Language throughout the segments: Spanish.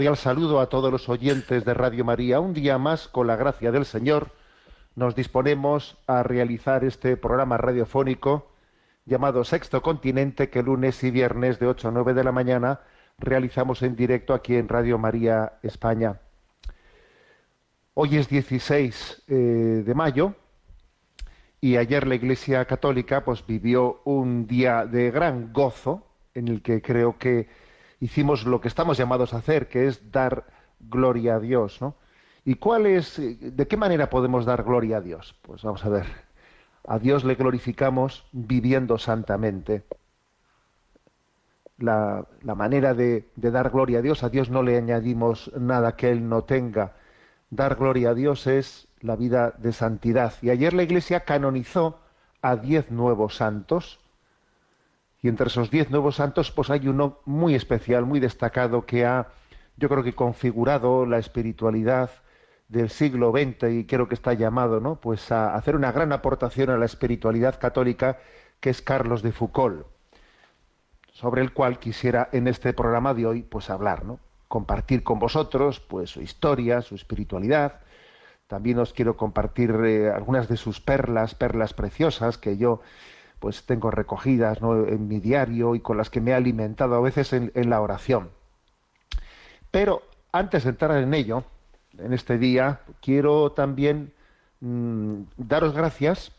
Cordial saludo a todos los oyentes de Radio María. Un día más, con la gracia del Señor, nos disponemos a realizar este programa radiofónico llamado Sexto Continente, que lunes y viernes de 8 a 9 de la mañana realizamos en directo aquí en Radio María España. Hoy es 16 eh, de mayo y ayer la Iglesia Católica pues vivió un día de gran gozo en el que creo que hicimos lo que estamos llamados a hacer, que es dar gloria a Dios, ¿no? ¿Y cuál es, de qué manera podemos dar gloria a Dios? Pues vamos a ver. A Dios le glorificamos viviendo santamente. La, la manera de, de dar gloria a Dios, a Dios no le añadimos nada que Él no tenga. Dar gloria a Dios es la vida de santidad. Y ayer la Iglesia canonizó a diez nuevos santos, y entre esos diez nuevos santos, pues hay uno muy especial, muy destacado, que ha, yo creo que configurado la espiritualidad del siglo XX y creo que está llamado, ¿no? Pues a hacer una gran aportación a la espiritualidad católica, que es Carlos de Foucault, sobre el cual quisiera en este programa de hoy, pues hablar, ¿no? Compartir con vosotros, pues su historia, su espiritualidad. También os quiero compartir eh, algunas de sus perlas, perlas preciosas que yo pues tengo recogidas en mi diario y con las que me he alimentado a veces en, la oración. Pero antes de entrar en ello, en este día, quiero también mmm, daros gracias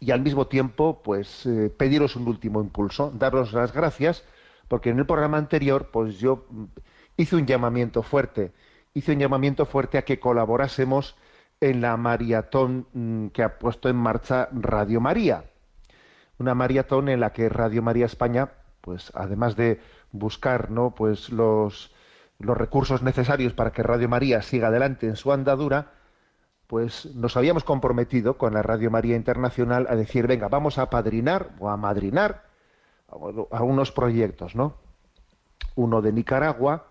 y al mismo tiempo, pues eh, pediros un último impulso, daros las gracias, porque en el programa anterior, pues yo hice un llamamiento fuerte, hice un llamamiento fuerte a que colaborásemos en la maratón mmm, que ha puesto en marcha Radio María una maratón en la que Radio María España, pues además de buscar ¿no? pues los, los recursos necesarios para que Radio María siga adelante en su andadura, pues nos habíamos comprometido con la Radio María Internacional a decir, venga, vamos a padrinar o a madrinar a unos proyectos, ¿no? Uno de Nicaragua,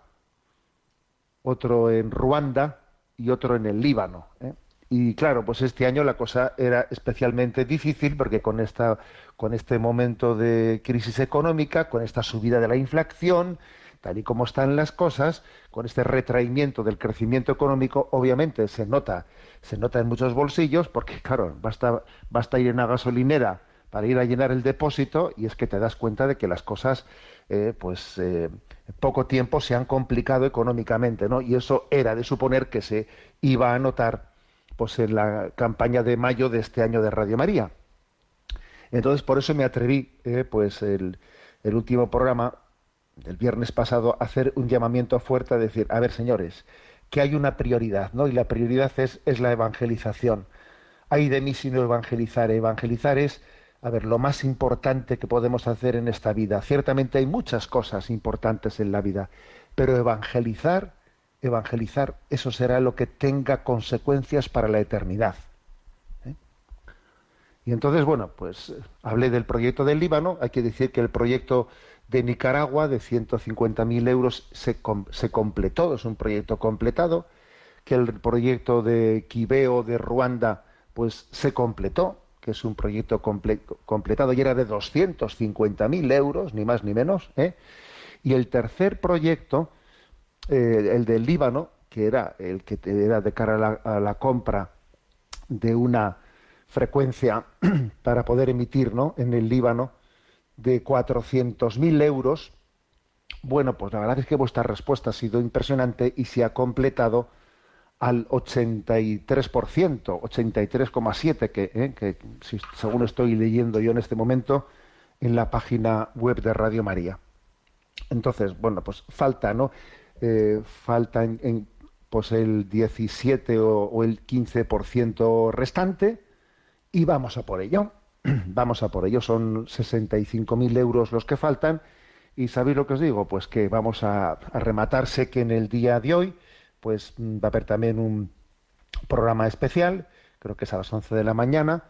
otro en Ruanda y otro en el Líbano. ¿eh? Y claro, pues este año la cosa era especialmente difícil porque con esta con este momento de crisis económica, con esta subida de la inflación, tal y como están las cosas, con este retraimiento del crecimiento económico, obviamente se nota, se nota en muchos bolsillos, porque claro, basta, basta ir en una gasolinera para ir a llenar el depósito y es que te das cuenta de que las cosas, eh, pues, eh, poco tiempo se han complicado económicamente, ¿no? Y eso era de suponer que se iba a notar pues en la campaña de mayo de este año de Radio María. Entonces, por eso me atreví, eh, pues el, el, último programa del viernes pasado, a hacer un llamamiento fuerte a decir, a ver, señores, que hay una prioridad, ¿no? Y la prioridad es, es la evangelización. Hay de mí si no evangelizar. Evangelizar es, a ver, lo más importante que podemos hacer en esta vida. Ciertamente hay muchas cosas importantes en la vida, pero evangelizar evangelizar, eso será lo que tenga consecuencias para la eternidad. ¿eh? Y entonces, bueno, pues hablé del proyecto del Líbano, hay que decir que el proyecto de Nicaragua de 150.000 euros se, se completó, es un proyecto completado, que el proyecto de Quibeo de Ruanda pues se completó, que es un proyecto completado y era de 250.000 euros, ni más ni menos. ¿eh? Y el tercer proyecto, eh, el del Líbano, que era el que era de cara a la, compra de una frecuencia para poder emitir ¿no? en el Líbano de 400.000 euros. Bueno, pues la verdad es que vuestra respuesta ha sido impresionante y se ha completado al 83%, 83,7%, que, eh, que según estoy leyendo yo en este momento en la página web de Radio María. Entonces, bueno, pues falta, ¿no? Eh, falta en, pues el 17 o, el 15% restante y vamos a por ello. vamos a por ello. Son 65.000 euros los que faltan. ¿Y sabéis lo que os digo? Pues que vamos a, a rematarse que en el día de hoy pues mm, va a haber también un programa especial, creo que es a las 11 de la mañana,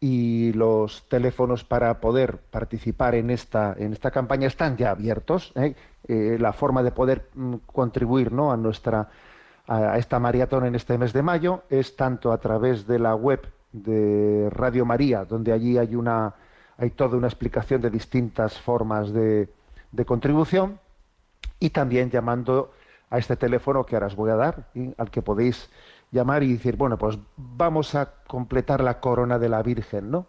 y los teléfonos para poder participar en esta, en esta campaña están ya abiertos. ¿eh? Eh, la forma de poder mm, contribuir ¿no? a nuestra a esta maratón en este mes de mayo es tanto a través de la web de Radio María, donde allí hay una hay toda una explicación de distintas formas de, de contribución, y también llamando a este teléfono que ahora os voy a dar, al que podéis llamar y decir, bueno, pues vamos a completar la corona de la Virgen, ¿no?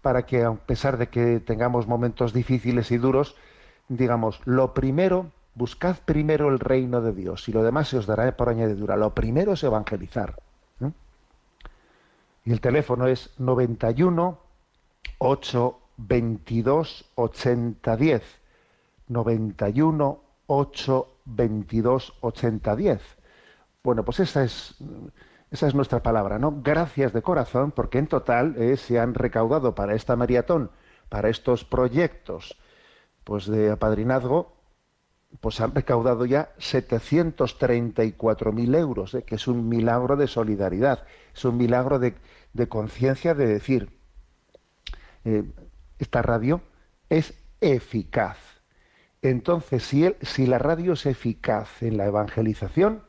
Para que, a pesar de que tengamos momentos difíciles y duros, digamos, lo primero, buscad primero el reino de Dios y lo demás se os dará por añadidura. Lo primero es evangelizar. Y el teléfono es 91 8 22 80 10. 91 8 22 80 10. Bueno, pues esa es, nuestra palabra, ¿no? Gracias de corazón, porque en total eh, se han recaudado para esta maratón, para estos proyectos pues de apadrinazgo, pues han recaudado ya 734.000 euros, eh, que es un milagro de solidaridad, es un milagro de, conciencia de decir, eh, esta radio es eficaz entonces, si la radio es eficaz en la evangelización,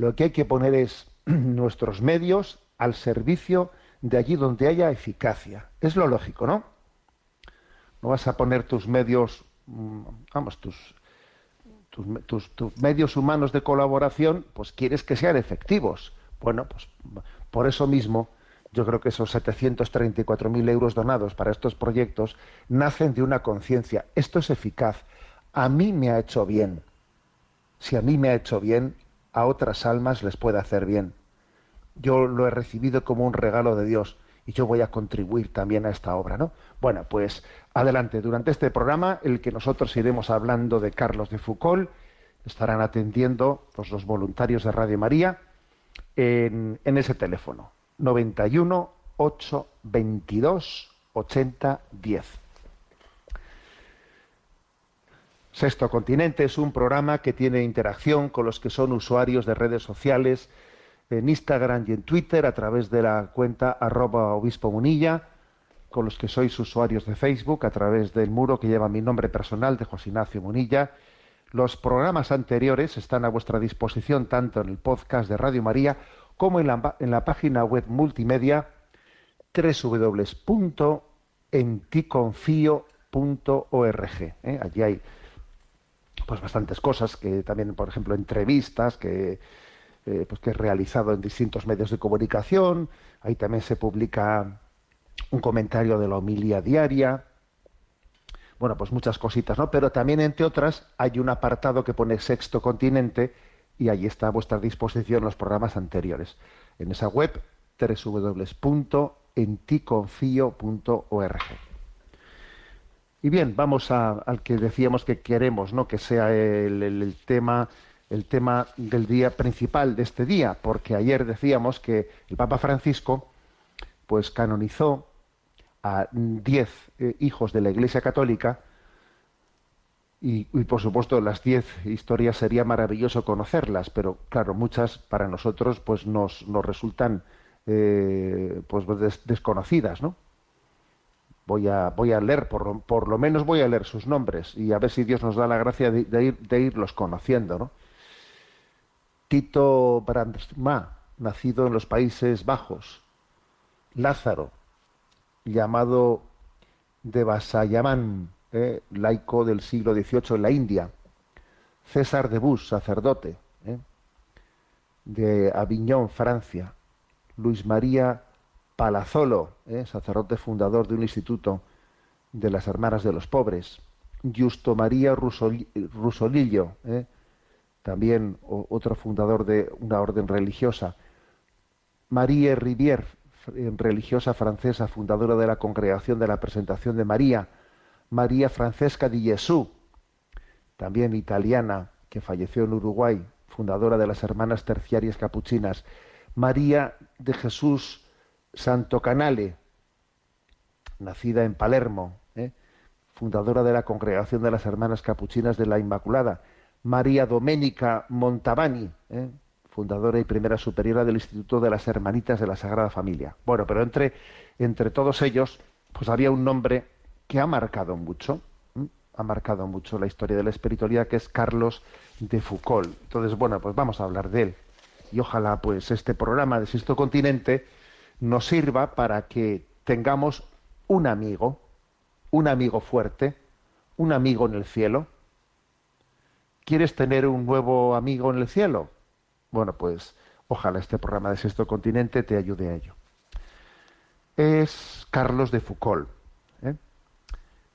lo que hay que poner es nuestros medios al servicio de allí donde haya eficacia. Es lo lógico, ¿no? No vas a poner tus medios, mm, vamos, tus, tus, tus, medios humanos de colaboración, pues quieres que sean efectivos. Bueno, pues por eso mismo yo creo que esos 734.000 euros donados para estos proyectos nacen de una conciencia. Esto es eficaz a mí me ha hecho bien. Si a mí me ha hecho bien, a otras almas les puede hacer bien. Yo lo he recibido como un regalo de Dios y yo voy a contribuir también a esta obra, ¿no? Bueno, pues adelante. Durante este programa, el que nosotros iremos hablando de Carlos de Foucault, estarán atendiendo pues, los voluntarios de Radio María en, en ese teléfono 91 822 80 Sexto Continente es un programa que tiene interacción con los que son usuarios de redes sociales en Instagram y en Twitter a través de la cuenta arroba obispo munilla, con los que sois usuarios de Facebook a través del muro que lleva mi nombre personal de José Ignacio Munilla. Los programas anteriores están a vuestra disposición tanto en el podcast de Radio María como en la, página web multimedia www.enticonfio.org. ¿eh? Allí hay pues bastantes cosas que también por ejemplo entrevistas que eh, pues que he realizado en distintos medios de comunicación. Ahí también se publica un comentario de la homilia diaria. Bueno pues muchas cositas no pero también entre otras hay un apartado que pone sexto continente y ahí está a vuestra disposición los programas anteriores. En esa web www.enticonfio.org y bien, vamos al que decíamos que queremos, ¿no? Que sea el, tema el tema del día principal de este día, porque ayer decíamos que el Papa Francisco pues canonizó a diez eh, hijos de la Iglesia Católica y, por supuesto las diez historias sería maravilloso conocerlas, pero claro, muchas para nosotros pues nos, nos resultan eh, pues desconocidas, ¿no? Voy a, voy a leer, por, por, lo menos voy a leer sus nombres y a ver si Dios nos da la gracia de, ir, de irlos conociendo. ¿no? Tito Brandsma, nacido en los Países Bajos. Lázaro, llamado de Basayamán, eh, laico del siglo XVIII en la India. César de Bus, sacerdote, eh, de Aviñón, Francia. Luis María Palazolo, eh, sacerdote fundador de un instituto de las Hermanas de los Pobres. Justo María Rusolillo, también otro fundador de una orden religiosa. María Rivière, religiosa francesa, fundadora de la Congregación de la Presentación de María, María Francesca di Gesù, también italiana, que falleció en Uruguay, fundadora de las Hermanas Terciarias Capuchinas, María de Jesús Santo Canale, nacida en Palermo, ¿eh? fundadora de la Congregación de las Hermanas Capuchinas de la Inmaculada, María Doménica Montavani, ¿eh? fundadora y primera superiora del Instituto de las Hermanitas de la Sagrada Familia. Bueno, pero entre, entre todos ellos, pues había un nombre que ha marcado mucho, ha marcado mucho la historia de la espiritualidad, que es Carlos de Foucault. Entonces, bueno, pues vamos a hablar de él. Y ojalá, pues, este programa de Sexto Continente nos sirva para que tengamos un amigo, un amigo fuerte, un amigo en el cielo. ¿Quieres tener un nuevo amigo en el cielo? Bueno, pues ojalá este programa de Sexto Continente te ayude a ello. Es Carlos de Foucault, ¿eh?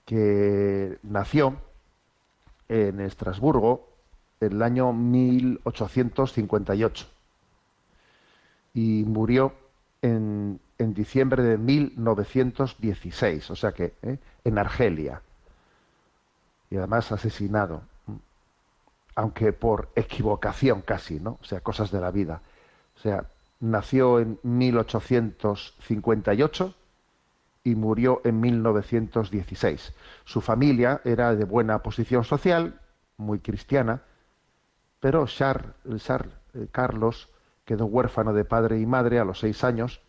que nació en Estrasburgo en el año 1858 y murió en, diciembre de 1916, o sea que ¿eh? en Argelia, y además asesinado aunque por equivocación casi, ¿no? O sea, cosas de la vida. O sea, nació en 1858 y murió en 1916. Su familia era de buena posición social, muy cristiana, pero Charles, eh, Carlos quedó huérfano de padre y madre a los seis años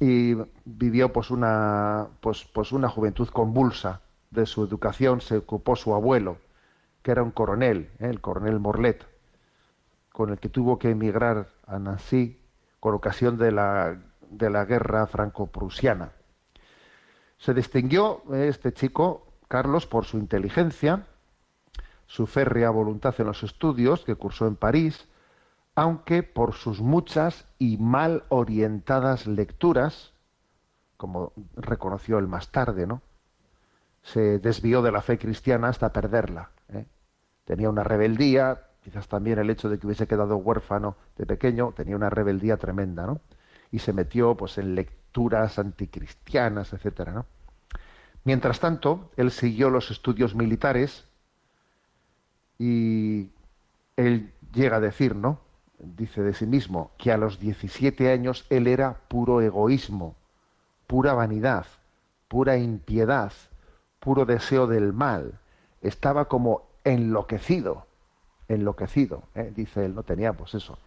y vivió pues una, pues, pues una juventud convulsa. De su educación se ocupó su abuelo, que era un coronel, ¿eh? el coronel Morlet, con el que tuvo que emigrar a Nancy con ocasión de la, de la guerra franco-prusiana. Se distinguió ¿eh? este chico, Carlos, por su inteligencia, su férrea voluntad en los estudios que cursó en París, aunque por sus muchas y mal orientadas lecturas, como reconoció él más tarde, ¿no? Se desvió de la fe cristiana hasta perderla. ¿eh? Tenía una rebeldía, quizás también el hecho de que hubiese quedado huérfano de pequeño, tenía una rebeldía tremenda, ¿no? Y se metió pues en lecturas anticristianas, etcétera, ¿no? Mientras tanto, él siguió los estudios militares y él llega a decir, ¿no? Dice de sí mismo que a los 17 años él era puro egoísmo, pura vanidad, pura impiedad, puro deseo del mal, estaba como enloquecido, enloquecido, ¿eh? dice él, no tenía pues eso.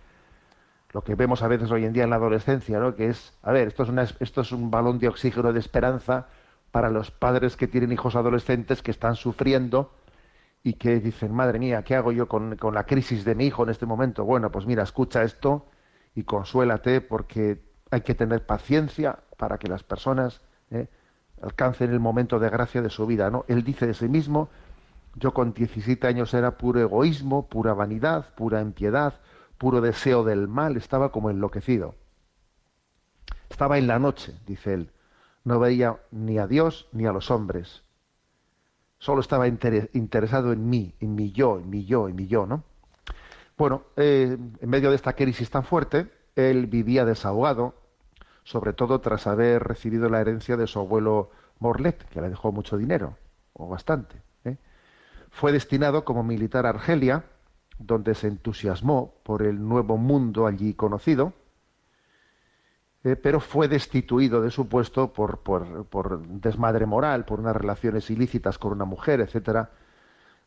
Lo que vemos a veces hoy en día en la adolescencia, ¿no? que es, a ver, esto es, una, esto es un balón de oxígeno de esperanza para los padres que tienen hijos adolescentes que están sufriendo y que dicen, madre mía, ¿qué hago yo con, con la crisis de mi hijo en este momento? Bueno, pues mira, escucha esto y consuélate porque hay que tener paciencia para que las personas ¿eh? alcancen el momento de gracia de su vida. ¿no? Él dice de sí mismo yo con 17 años era puro egoísmo, pura vanidad, pura impiedad, puro deseo del mal, estaba como enloquecido. Estaba en la noche, dice él. No veía ni a Dios ni a los hombres. Solo estaba interesado en mí, en mi yo, en mi yo, en mi yo, ¿no? Bueno, eh, en medio de esta crisis tan fuerte, él vivía desahogado, sobre todo tras haber recibido la herencia de su abuelo Morlet, que le dejó mucho dinero, o bastante. Fue destinado como militar a Argelia, donde se entusiasmó por el nuevo mundo allí conocido, eh, pero fue destituido de su puesto por, por, desmadre moral, por unas relaciones ilícitas con una mujer, etcétera.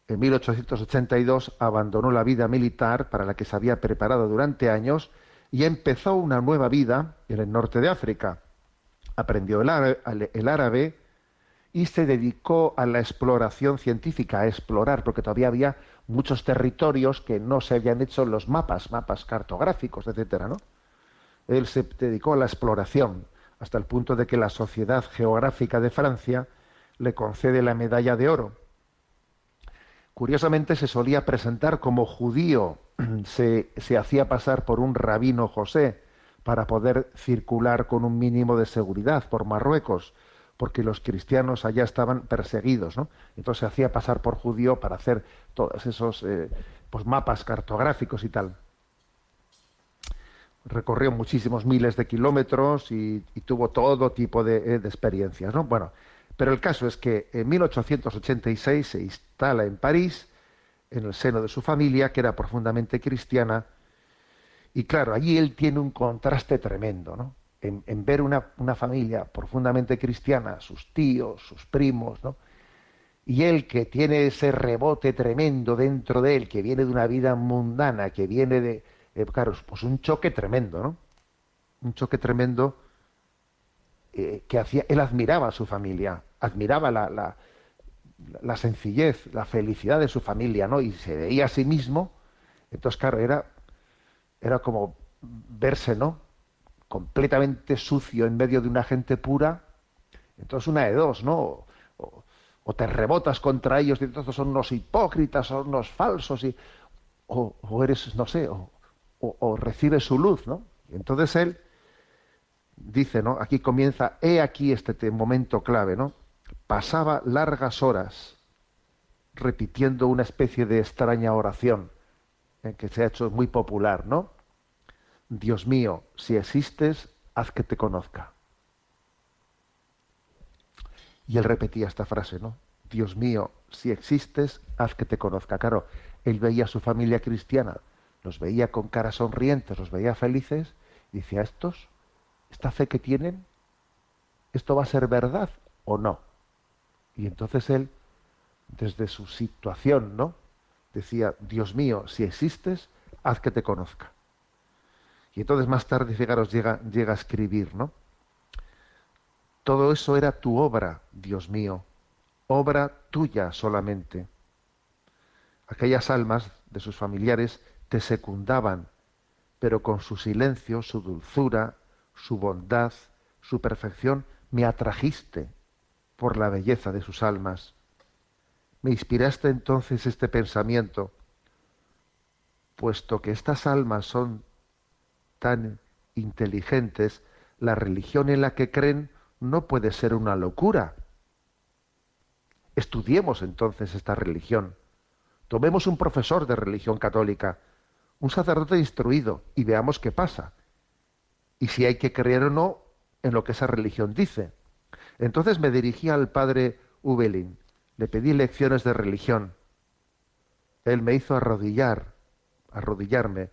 En 1882 abandonó la vida militar para la que se había preparado durante años y empezó una nueva vida en el norte de África. aprendió el árabe, y se dedicó a la exploración científica, a explorar, porque todavía había muchos territorios que no se habían hecho los mapas, mapas cartográficos, etcétera, ¿no? Él se dedicó a la exploración, hasta el punto de que la Sociedad Geográfica de Francia le concede la medalla de oro. Curiosamente se solía presentar como judío, se, se hacía pasar por un rabino José para poder circular con un mínimo de seguridad por Marruecos porque los cristianos allá estaban perseguidos, ¿no? Entonces se hacía pasar por judío para hacer todos esos eh, pues mapas cartográficos y tal. Recorrió muchísimos miles de kilómetros y, tuvo todo tipo de, eh, de, experiencias, ¿no? Bueno, pero el caso es que en 1886 se instala en París, en el seno de su familia, que era profundamente cristiana, y claro, allí él tiene un contraste tremendo, ¿no? en, ver una, familia profundamente cristiana, sus tíos, sus primos, ¿no? y él que tiene ese rebote tremendo dentro de él, que viene de una vida mundana, que viene de, eh, claro, pues un choque tremendo, ¿no? Un choque tremendo eh, que hacía, él admiraba a su familia, admiraba la, sencillez, la felicidad de su familia, ¿no? Y se veía a sí mismo, entonces, claro, era, era como verse, ¿no? completamente sucio en medio de una gente pura, entonces una de dos, ¿no? O, te rebotas contra ellos y entonces son unos hipócritas, son unos falsos, y, o, eres, no sé, o, o, recibes su luz, ¿no? Entonces él dice, ¿no? Aquí comienza, he aquí este momento clave, ¿no? Pasaba largas horas repitiendo una especie de extraña oración eh, que se ha hecho muy popular, ¿no? Dios mío, si existes, haz que te conozca. Y él repetía esta frase, ¿no? Dios mío, si existes, haz que te conozca. Claro, él veía a su familia cristiana, los veía con caras sonrientes, los veía felices, y decía, ¿estos? ¿Esta fe que tienen? ¿Esto va a ser verdad o no? Y entonces él, desde su situación, ¿no? Decía, Dios mío, si existes, haz que te conozca. Y entonces más tarde, fijaros, llega, llega a escribir, ¿no? Todo eso era tu obra, Dios mío, obra tuya solamente. Aquellas almas de sus familiares te secundaban, pero con su silencio, su dulzura, su bondad, su perfección, me atrajiste por la belleza de sus almas. Me inspiraste entonces este pensamiento, puesto que estas almas son tan inteligentes, la religión en la que creen no puede ser una locura. Estudiemos entonces esta religión. Tomemos un profesor de religión católica, un sacerdote instruido, y veamos qué pasa. Y si hay que creer o no en lo que esa religión dice. Entonces me dirigí al padre Ubelin, le pedí lecciones de religión. Él me hizo arrodillar, arrodillarme,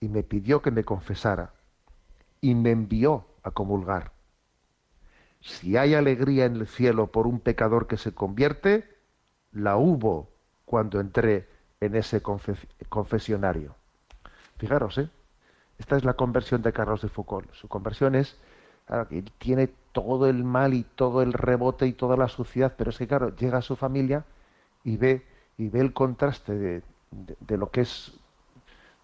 y me pidió que me confesara y me envió a comulgar. Si hay alegría en el cielo por un pecador que se convierte, la hubo cuando entré en ese confesionario. Fijaros, ¿eh? Esta es la conversión de Carlos de Foucault. Su conversión es, que tiene todo el mal y todo el rebote y toda la suciedad, pero es que, claro, llega a su familia y ve, y ve el contraste de lo que es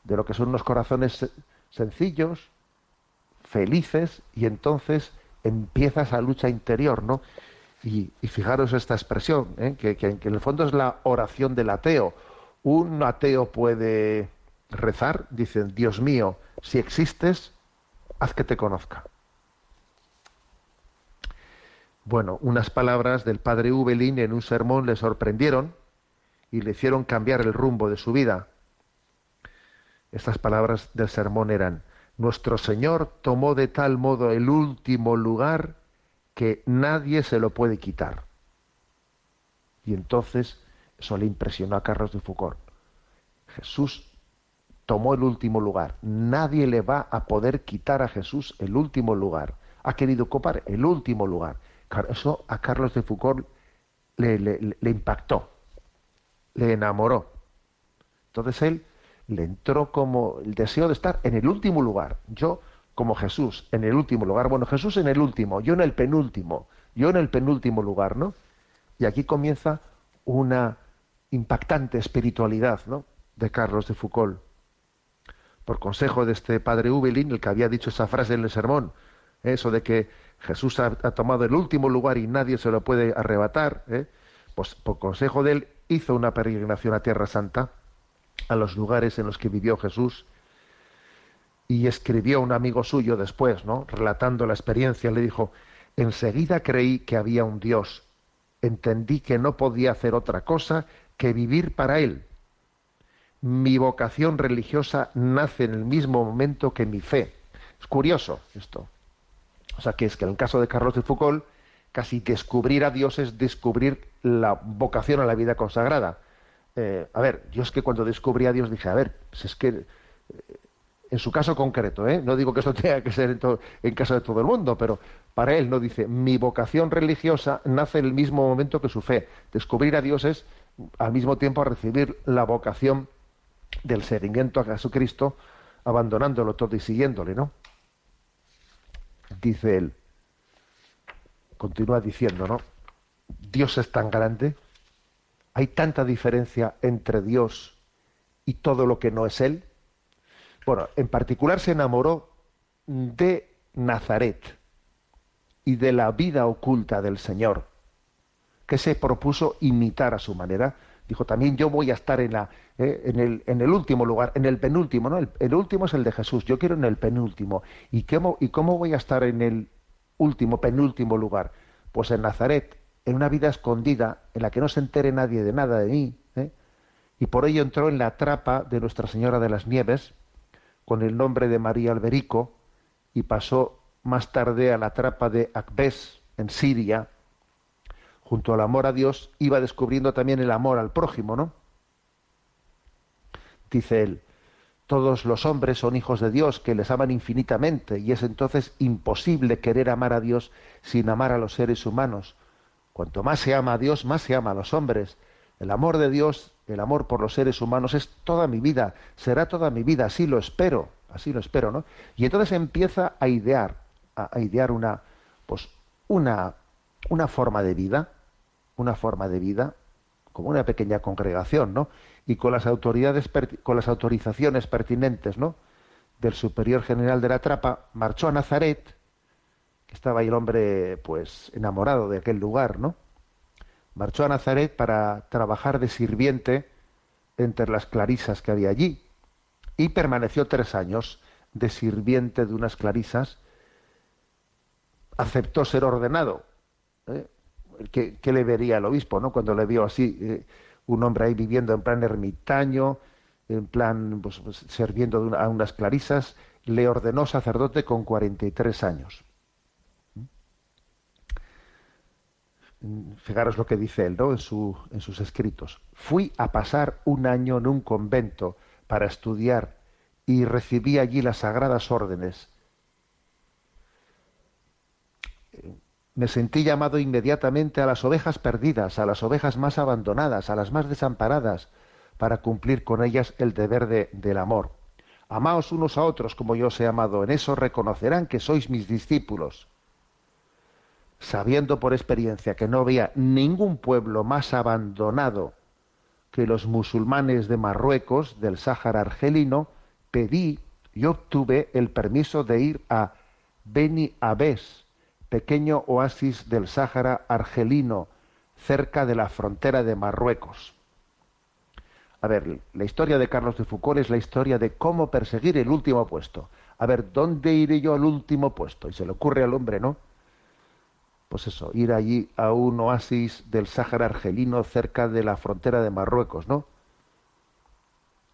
de lo que son unos corazones sencillos, felices, y entonces empieza esa lucha interior, ¿no? Y, fijaros esta expresión, ¿eh? que, que, en el fondo es la oración del ateo. Un ateo puede rezar, dicen, Dios mío, si existes, haz que te conozca. Bueno, unas palabras del padre Ubelin en un sermón le sorprendieron y le hicieron cambiar el rumbo de su vida. Estas palabras del sermón eran, Nuestro Señor tomó de tal modo el último lugar que nadie se lo puede quitar. Y entonces eso le impresionó a Carlos de Foucault. Jesús tomó el último lugar. Nadie le va a poder quitar a Jesús el último lugar. Ha querido copar el último lugar. Eso a Carlos de Foucault le, le impactó, le enamoró. Entonces él le entró como el deseo de estar en el último lugar. Yo como Jesús, en el último lugar. Bueno, Jesús en el último, yo en el penúltimo, yo en el penúltimo lugar, ¿no? Y aquí comienza una impactante espiritualidad, ¿no? De Carlos de Foucault. Por consejo de este padre Ubelin, el que había dicho esa frase en el sermón, eso de que Jesús ha, tomado el último lugar y nadie se lo puede arrebatar, ¿eh? pues por consejo de él hizo una peregrinación a Tierra Santa, a los lugares en los que vivió Jesús, y escribió un amigo suyo después, ¿no? Relatando la experiencia, le dijo, enseguida creí que había un Dios, entendí que no podía hacer otra cosa que vivir para Él. Mi vocación religiosa nace en el mismo momento que mi fe. Es curioso esto. O sea, que es que en el caso de Carlos de Foucault, casi descubrir a Dios es descubrir la vocación a la vida consagrada. Eh, a ver, yo es que cuando descubrí a Dios dije, a ver, pues es que eh, en su caso concreto, ¿eh? no digo que esto tenga que ser en, en, caso de todo el mundo, pero para él no dice, mi vocación religiosa nace en el mismo momento que su fe. Descubrir a Dios es al mismo tiempo recibir la vocación del seguimiento a Jesucristo, abandonándolo todo y siguiéndole, ¿no? Dice él, continúa diciendo, ¿no? Dios es tan grande, hay tanta diferencia entre Dios y todo lo que no es Él. Bueno, en particular se enamoró de Nazaret y de la vida oculta del Señor, que se propuso imitar a su manera. Dijo también yo voy a estar en, la, eh, en, el, en, el, último lugar, en el penúltimo, ¿no? El, último es el de Jesús, yo quiero en el penúltimo. ¿Y cómo, ¿Y cómo voy a estar en el último, penúltimo lugar? Pues en Nazaret, en una vida escondida, en la que no se entere nadie de nada de mí, ¿eh? y por ello entró en la trapa de Nuestra Señora de las Nieves, con el nombre de María Alberico, y pasó más tarde a la trapa de Akbes, en Siria, junto al amor a Dios, iba descubriendo también el amor al prójimo, ¿no? Dice él, todos los hombres son hijos de Dios que les aman infinitamente y es entonces imposible querer amar a Dios sin amar a los seres humanos. Cuanto más se ama a Dios, más se ama a los hombres. El amor de Dios, el amor por los seres humanos es toda mi vida, será toda mi vida, así lo espero, así lo espero, ¿no? Y entonces empieza a idear, a, idear una, pues, una, una forma de vida, una forma de vida, como una pequeña congregación, ¿no? Y con las autoridades, con las autorizaciones pertinentes, ¿no? Del superior general de la trapa, marchó a Nazaret, que estaba ahí el hombre, pues, enamorado de aquel lugar, ¿no? Marchó a Nazaret para trabajar de sirviente entre las clarisas que había allí y permaneció tres años de sirviente de unas clarisas. Aceptó ser ordenado. ¿eh? ¿Qué, le vería al obispo, no? Cuando le vio así, eh, un hombre ahí viviendo en plan ermitaño, en plan pues, pues sirviendo a unas clarisas, le ordenó sacerdote con 43 años. Fijaros lo que dice él, ¿no? En sus escritos. Fui a pasar un año en un convento para estudiar y recibí allí las sagradas órdenes me sentí llamado inmediatamente a las ovejas perdidas, a las ovejas más abandonadas, a las más desamparadas, para cumplir con ellas el deber de, del amor. Amaos unos a otros como yo os he amado, en eso reconocerán que sois mis discípulos. Sabiendo por experiencia que no había ningún pueblo más abandonado que los musulmanes de Marruecos, del Sáhara argelino, pedí y obtuve el permiso de ir a Beni Abes, pequeño oasis del Sáhara argelino, cerca de la frontera de Marruecos. A ver, la historia de Carlos de Foucault es la historia de cómo perseguir el último puesto. A ver, ¿dónde iré yo al último puesto? Y se le ocurre al hombre, ¿no? Pues eso, ir allí a un oasis del Sáhara argelino cerca de la frontera de Marruecos, ¿no?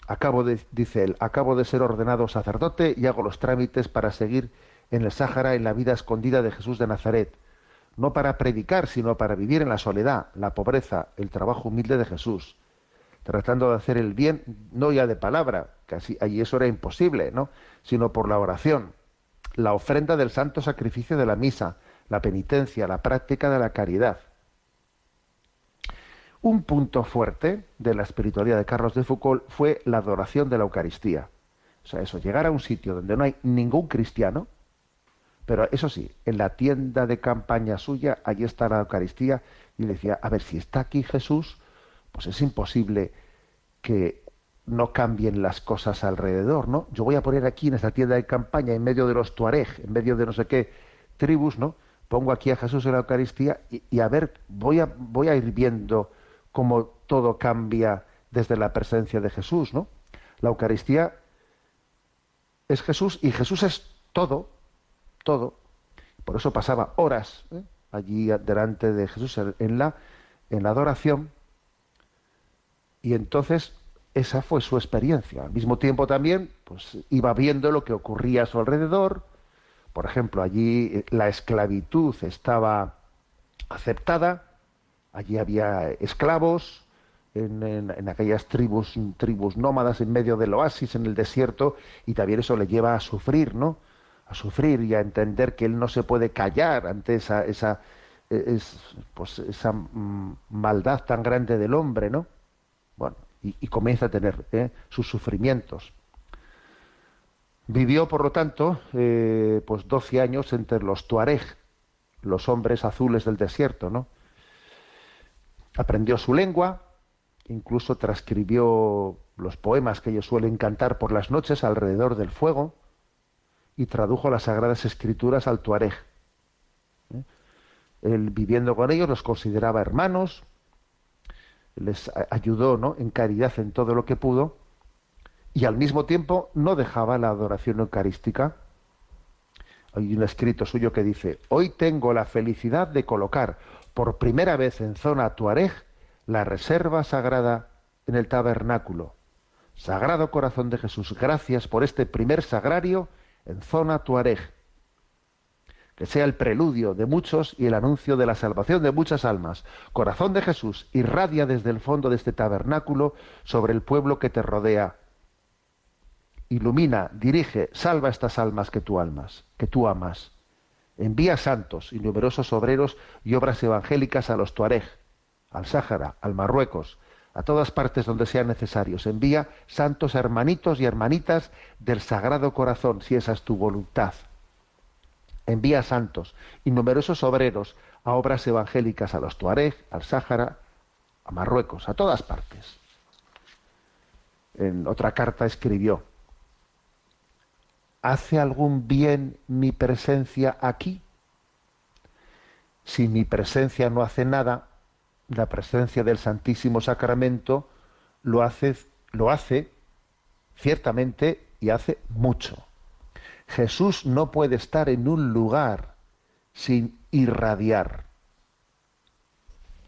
Acabo de, dice él, acabo de ser ordenado sacerdote y hago los trámites para seguir en el Sáhara en la vida escondida de Jesús de Nazaret, no para predicar, sino para vivir en la soledad, la pobreza, el trabajo humilde de Jesús, tratando de hacer el bien, no ya de palabra, casi allí eso era imposible, ¿no? sino por la oración, la ofrenda del santo sacrificio de la misa, la penitencia, la práctica de la caridad. Un punto fuerte de la espiritualidad de Carlos de Foucault fue la adoración de la Eucaristía. O sea, eso, llegar a un sitio donde no hay ningún cristiano, Pero eso sí, en la tienda de campaña suya, allí está la Eucaristía, y le decía, a ver, si está aquí Jesús, pues es imposible que no cambien las cosas alrededor, ¿no? Yo voy a poner aquí en esta tienda de campaña, en medio de los tuareg, en medio de no sé qué tribus, ¿no? Pongo aquí a Jesús en la Eucaristía y, a ver, voy a, voy a ir viendo cómo todo cambia desde la presencia de Jesús, ¿no? La Eucaristía es Jesús y Jesús es todo, todo. Por eso pasaba horas ¿eh? allí delante de Jesús en la, en la adoración. Y entonces esa fue su experiencia. Al mismo tiempo también, pues iba viendo lo que ocurría a su alrededor. Por ejemplo, allí eh, la esclavitud estaba aceptada, allí había esclavos, en, en, aquellas tribus, tribus nómadas en medio del oasis, en el desierto, y también eso le lleva a sufrir, ¿no? A sufrir y a entender que él no se puede callar ante esa, esa, e, es, pues esa mm, maldad tan grande del hombre, ¿no? Bueno, y, y comienza a tener ¿eh? sus sufrimientos. Vivió, por lo tanto, eh, pues 12 años entre los tuareg, los hombres azules del desierto, ¿no? Aprendió su lengua, incluso transcribió los poemas que ellos suelen cantar por las noches alrededor del fuego y tradujo las sagradas escrituras al tuareg. ¿Eh? Él viviendo con ellos los consideraba hermanos, les ayudó ¿no? en caridad en todo lo que pudo y al mismo tiempo no dejaba la adoración eucarística. Hay un escrito suyo que dice, hoy tengo la felicidad de colocar por primera vez en zona tuareg la reserva sagrada en el tabernáculo. Sagrado Corazón de Jesús, gracias por este primer sagrario en zona tuareg. Que sea el preludio de muchos y el anuncio de la salvación de muchas almas. Corazón de Jesús, irradia desde el fondo de este tabernáculo sobre el pueblo que te rodea. Ilumina, dirige, salva estas almas que tú almas, que tú amas. Envía santos y numerosos obreros y obras evangélicas a los tuareg al Sáhara, al Marruecos, a todas partes donde sean necesarios. Envía santos hermanitos y hermanitas del Sagrado Corazón, si esa es tu voluntad. Envía santos y numerosos obreros a obras evangélicas a los Tuareg, al Sáhara, a Marruecos, a todas partes. En otra carta escribió, ¿hace algún bien mi presencia aquí? Si mi presencia no hace nada, la presencia del Santísimo Sacramento lo hace, lo hace ciertamente y hace mucho. Jesús no puede estar en un lugar sin irradiar.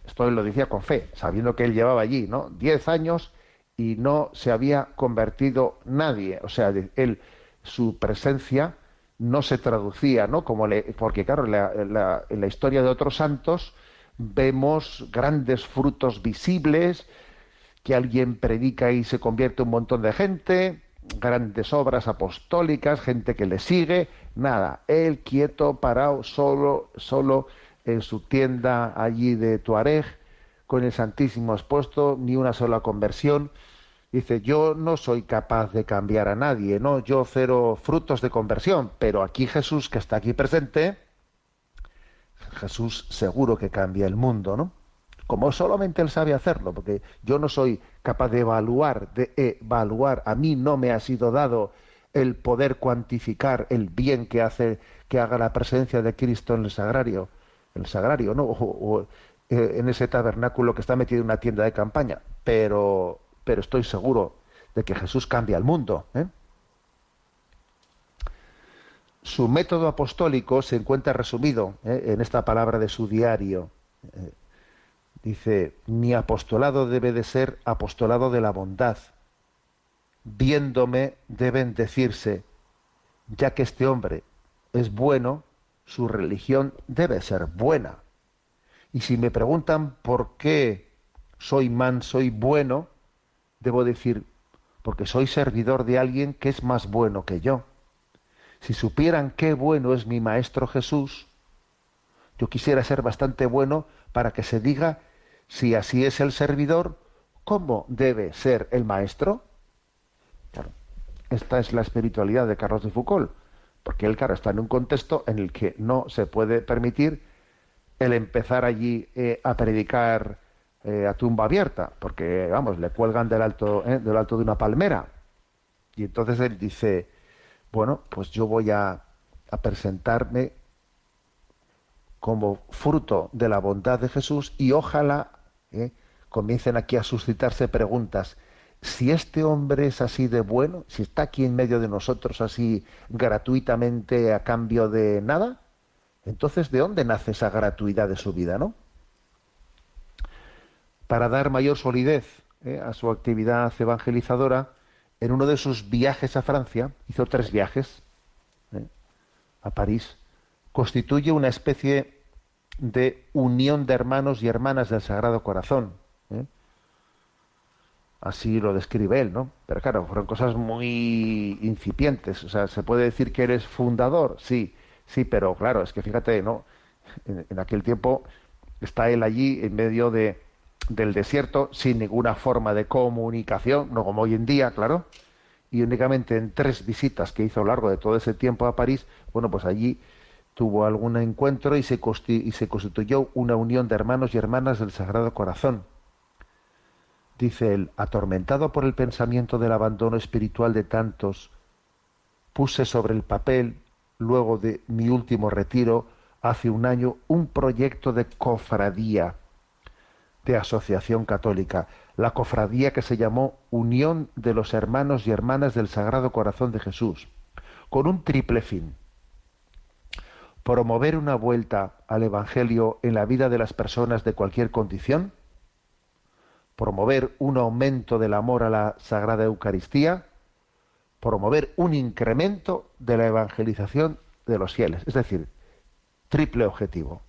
Esto lo decía con fe, sabiendo que él llevaba allí, ¿no? Diez años y no se había convertido nadie. O sea, él, su presencia no se traducía, ¿no? Como le, porque claro, en la historia de otros santos, vemos grandes frutos visibles, que alguien predica y se convierte un montón de gente, grandes obras apostólicas, gente que le sigue, nada, él quieto, parado, solo, solo en su tienda allí de Tuareg, con el Santísimo expuesto, ni una sola conversión. Dice, yo no soy capaz de cambiar a nadie, ¿no? Yo cero frutos de conversión, pero aquí Jesús, que está aquí presente, Jesús seguro que cambia el mundo, ¿no? Como solamente Él sabe hacerlo, porque yo no soy capaz de evaluar, de evaluar, a mí no me ha sido dado el poder cuantificar el bien que hace, que haga la presencia de Cristo en el sagrario, el sagrario, ¿no? O, eh, en ese tabernáculo que está metido en una tienda de campaña. Pero, pero estoy seguro de que Jesús cambia el mundo. ¿eh? Su método apostólico se encuentra resumido ¿eh? en esta palabra de su diario. Eh, dice, mi apostolado debe de ser apostolado de la bondad. Viéndome deben decirse, ya que este hombre es bueno, su religión debe ser buena. Y si me preguntan por qué soy man, soy bueno, debo decir, porque soy servidor de alguien que es más bueno que yo si supieran qué bueno es mi Maestro Jesús, yo quisiera ser bastante bueno para que se diga si así es el servidor, ¿cómo debe ser el Maestro? esta es la espiritualidad de Carlos de Foucault. porque él, claro, está en un contexto en el que no se puede permitir el empezar allí eh, a predicar eh, a tumba abierta, porque, vamos, le cuelgan del alto, eh, del alto de una palmera. Y entonces él dice, bueno, pues yo voy a, presentarme como fruto de la bondad de Jesús y ojalá comiencen aquí a suscitarse preguntas si este hombre es así de bueno, si está aquí en medio de nosotros así gratuitamente a cambio de nada, entonces ¿de dónde nace esa gratuidad de su vida, no? Para dar mayor solidez eh, a su actividad evangelizadora, en uno de sus viajes a Francia, hizo tres viajes eh, a París, constituye una especie de unión de hermanos y hermanas del Sagrado Corazón. ¿eh? Así lo describe él, ¿no? Pero claro, fueron cosas muy incipientes. O sea, ¿se puede decir que eres fundador? Sí, sí, pero claro, es que fíjate, ¿no? En, aquel tiempo está él allí en medio de, del desierto, sin ninguna forma de comunicación, no como hoy en día, claro, y únicamente en tres visitas que hizo a lo largo de todo ese tiempo a París, bueno, pues allí tuvo algún encuentro y se, y se constituyó una unión de hermanos y hermanas del Sagrado Corazón. Dice él, atormentado por el pensamiento del abandono espiritual de tantos, puse sobre el papel, luego de mi último retiro, hace un año, un proyecto de cofradía, de asociación católica, la cofradía que se llamó Unión de los Hermanos y Hermanas del Sagrado Corazón de Jesús, con un triple fin. Promover una vuelta al Evangelio en la vida de las personas de cualquier condición, promover un aumento del amor a la Sagrada Eucaristía, promover un incremento de la evangelización de los fieles. Es decir, triple objetivo.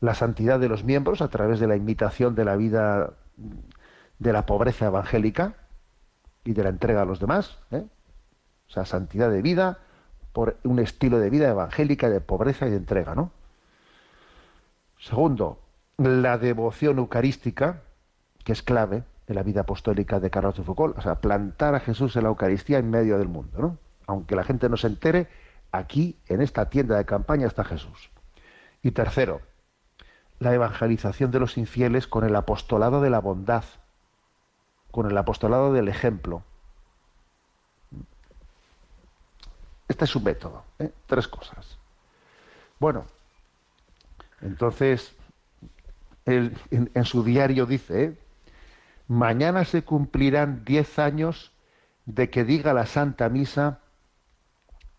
La santidad de los miembros a través de la imitación de la vida de la pobreza evangélica y de la entrega a los demás. ¿eh? O sea, santidad de vida por un estilo de vida evangélica de pobreza y de entrega. ¿no? Segundo, la devoción eucarística que es clave en la vida apostólica de Carlos de Foucault, o sea, plantar a Jesús en la Eucaristía en medio del mundo, ¿no? Aunque la gente no se entere, aquí, en esta tienda de campaña, está Jesús. Y tercero, la evangelización de los infieles con el apostolado de la bondad, con el apostolado del ejemplo. Este es su método, ¿eh? tres cosas. Bueno, entonces, en, su diario dice, ¿eh? Mañana se cumplirán diez años de que diga la Santa Misa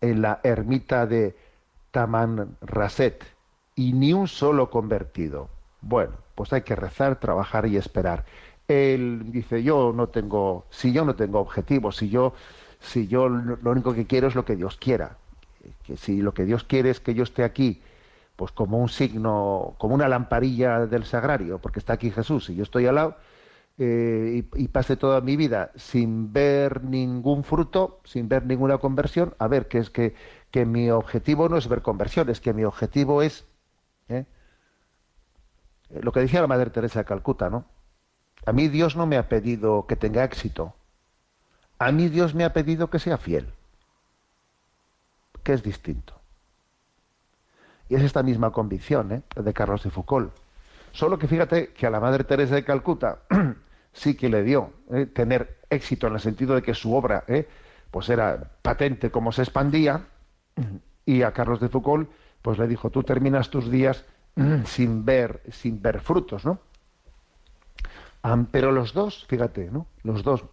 en la ermita de Tamanrasset y ni un solo convertido. Bueno, pues hay que rezar, trabajar y esperar. Él dice, yo no tengo, si yo no tengo objetivos, si yo, si yo lo único que quiero es lo que Dios quiera, que si lo que Dios quiere es que yo esté aquí, pues como un signo, como una lamparilla del sagrario, porque está aquí Jesús y yo estoy al lado, eh, y, pase toda mi vida sin ver ningún fruto, sin ver ninguna conversión, a ver, que es que, que mi objetivo no es ver conversión, es que mi objetivo es ¿eh? lo que decía la Madre Teresa de Calcuta, ¿no? A mí Dios no me ha pedido que tenga éxito, a mí Dios me ha pedido que sea fiel, que es distinto. Y es esta misma convicción ¿eh? de Carlos de Foucault. Solo que fíjate que a la Madre Teresa de Calcuta sí que le dio eh, tener éxito en el sentido de que su obra eh, pues era patente como se expandía y a Carlos de Foucault pues le dijo tú terminas tus días sin ver sin ver frutos no pero los dos fíjate no los dos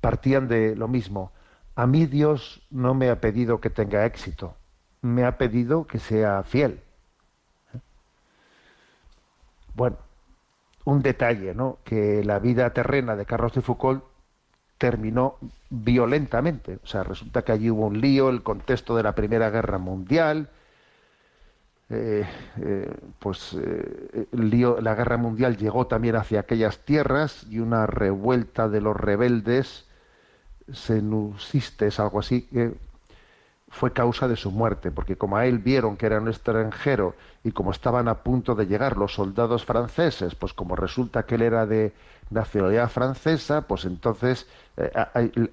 partían de lo mismo. A mí Dios no me ha pedido que tenga éxito me ha pedido que sea fiel. Bueno un detalle, ¿no? Que la vida terrena de Carlos de Foucault terminó violentamente. O sea, resulta que allí hubo un lío, el contexto de la Primera Guerra Mundial, eh, eh, pues eh, la guerra mundial llegó también hacia aquellas tierras y una revuelta de los rebeldes senusistes, algo así, fue causa de su muerte, porque como a él vieron que era un extranjero y como estaban a punto de llegar los soldados franceses, pues como resulta que él era de nacionalidad francesa, pues entonces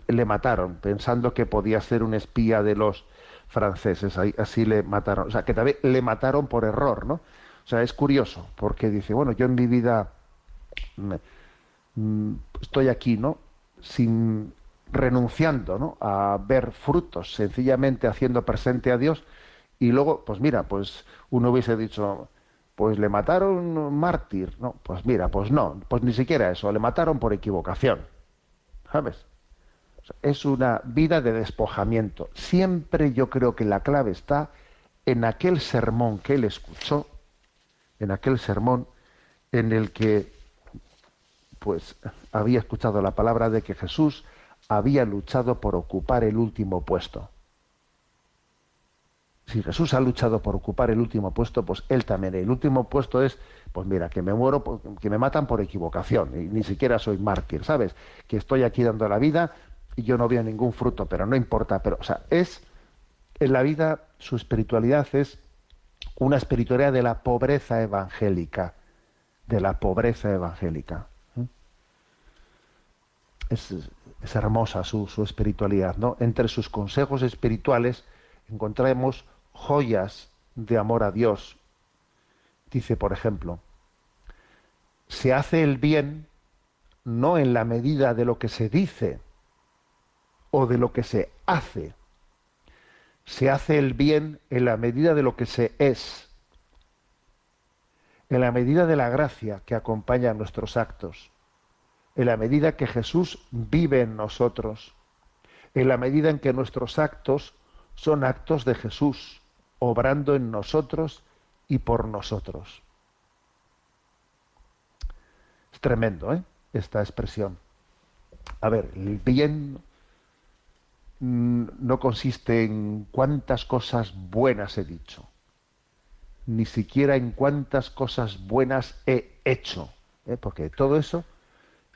le mataron, pensando que podía ser un espía de los franceses, así le mataron, o sea, que también le mataron por error, ¿no? O sea, es curioso, porque dice, bueno, yo en mi vida mm, estoy aquí, ¿no? Sin renunciando, ¿no? A ver frutos, sencillamente haciendo presente a Dios, y luego, pues mira, pues uno hubiese dicho, pues le mataron mártir, ¿no? Pues mira, pues no, pues ni siquiera eso, le mataron por equivocación, ¿sabes? Es una vida de despojamiento. Siempre yo creo que la clave está en aquel sermón que él escuchó, en aquel sermón en el que pues había escuchado la palabra de que Jesús había luchado por ocupar el último puesto. Si Jesús ha luchado por ocupar el último puesto, pues él también. El último puesto es, pues mira, que me muero, que me matan por equivocación, y ni siquiera soy mártir, ¿sabes? Que estoy aquí dando la vida y yo no veo ningún fruto, pero no importa, pero, o sea, es, en la vida, su espiritualidad es una espiritualidad de la pobreza evangélica, de la pobreza evangélica. ¿eh? Es, hermosa su, su, espiritualidad, ¿no? Entre sus consejos espirituales encontramos joyas de amor a Dios. Dice, por ejemplo, se hace el bien no en la medida de lo que se dice, o de lo que se hace. Se hace el bien en la medida de lo que se es, en la medida de la gracia que acompaña nuestros actos, en la medida que Jesús vive en nosotros, en la medida en que nuestros actos son actos de Jesús, obrando en nosotros y por nosotros. Es tremendo, ¿eh? Esta expresión. A ver, el bien no consiste en cuántas cosas buenas he dicho, ni siquiera en cuántas cosas buenas he hecho, ¿eh? porque todo eso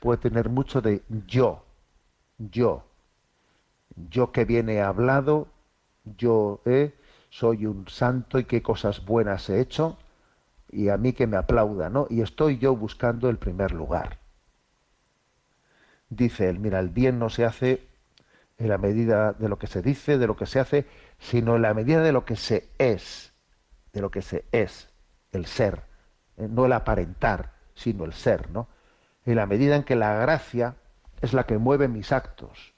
puede tener mucho de yo, yo, yo que viene hablado, yo ¿eh? soy un santo y qué cosas buenas he hecho, y a mí que me aplauda. Y estoy yo buscando el primer lugar. Dice él, mira, el bien no se hace en la medida de lo que se dice, de lo que se hace, sino en la medida de lo que se es, de lo que se es, el ser, eh, no el aparentar, sino el ser, ¿no? En la medida en que la gracia es la que mueve mis actos,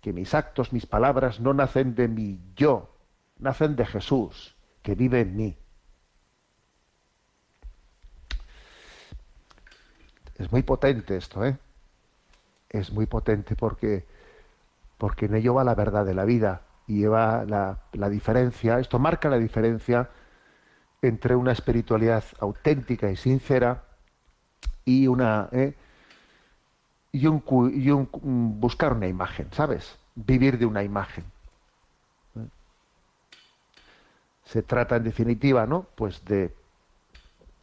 que mis actos, mis palabras no nacen de mi yo, nacen de Jesús, que vive en mí. Es muy potente esto, ¿eh? Es muy potente porque porque en ello va la verdad de la vida y lleva la, diferencia, esto marca la diferencia entre una espiritualidad auténtica y sincera y una ¿eh? y, un, y un, buscar una imagen, ¿sabes? Vivir de una imagen. Se trata en definitiva, ¿no? Pues de,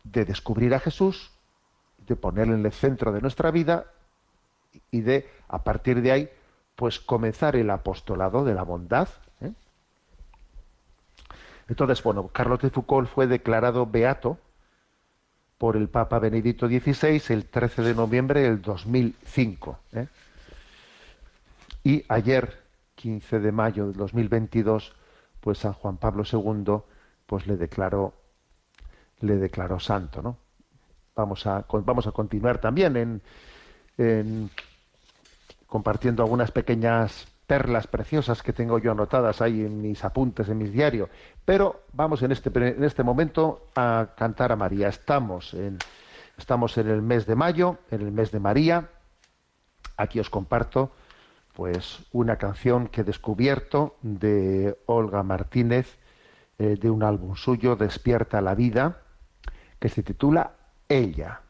de descubrir a Jesús, de ponerle en el centro de nuestra vida y de a partir de ahí pues comenzar el apostolado de la bondad. ¿eh? Entonces, bueno, Carlos de Foucault fue declarado beato por el Papa Benedicto XVI el 13 de noviembre del 2005. ¿eh? Y ayer, 15 de mayo del 2022, pues San Juan Pablo II pues le declaró le declaró santo, ¿no? Vamos a vamos a continuar también en, en compartiendo algunas pequeñas perlas preciosas que tengo yo anotadas ahí en mis apuntes, en mis diarios. Pero vamos en este, en este momento a cantar a María. Estamos en, estamos en el mes de mayo, en el mes de María. Aquí os comparto pues una canción que he descubierto de Olga Martínez, eh, de un álbum suyo, Despierta la vida, que se titula Ella.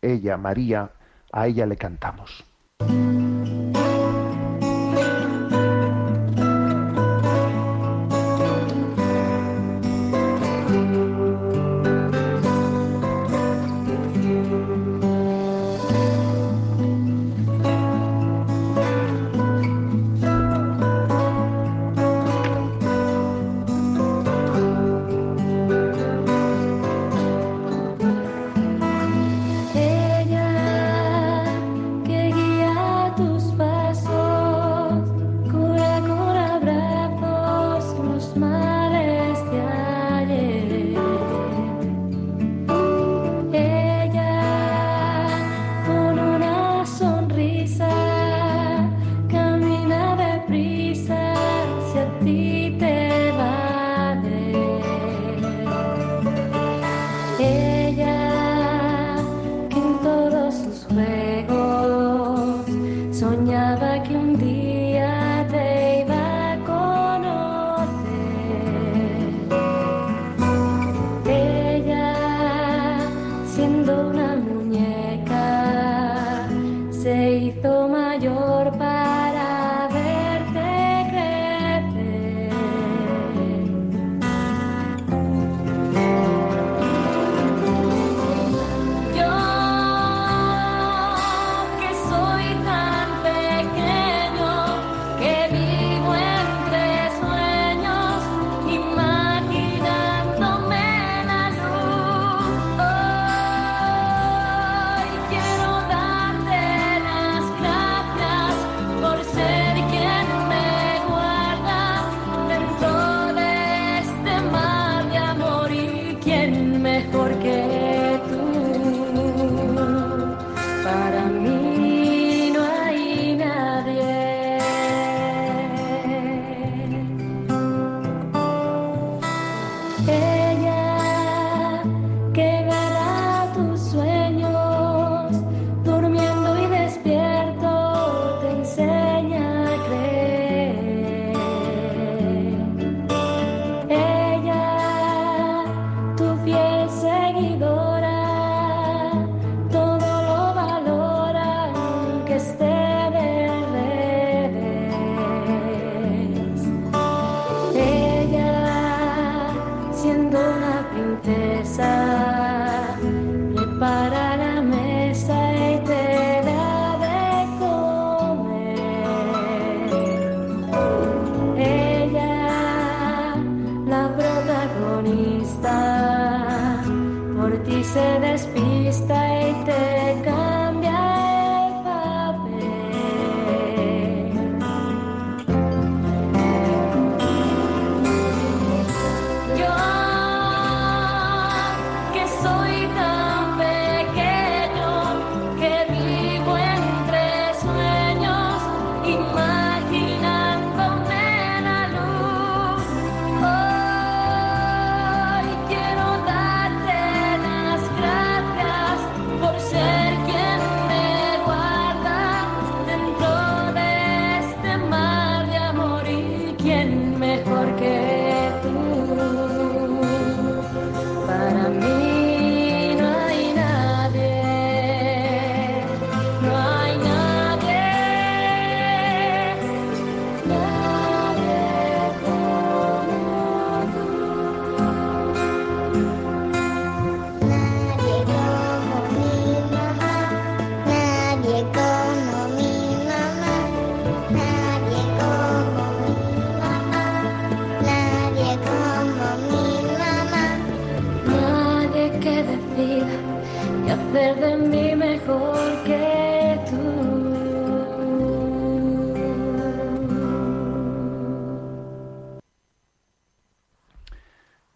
Ella, María, a ella le cantamos.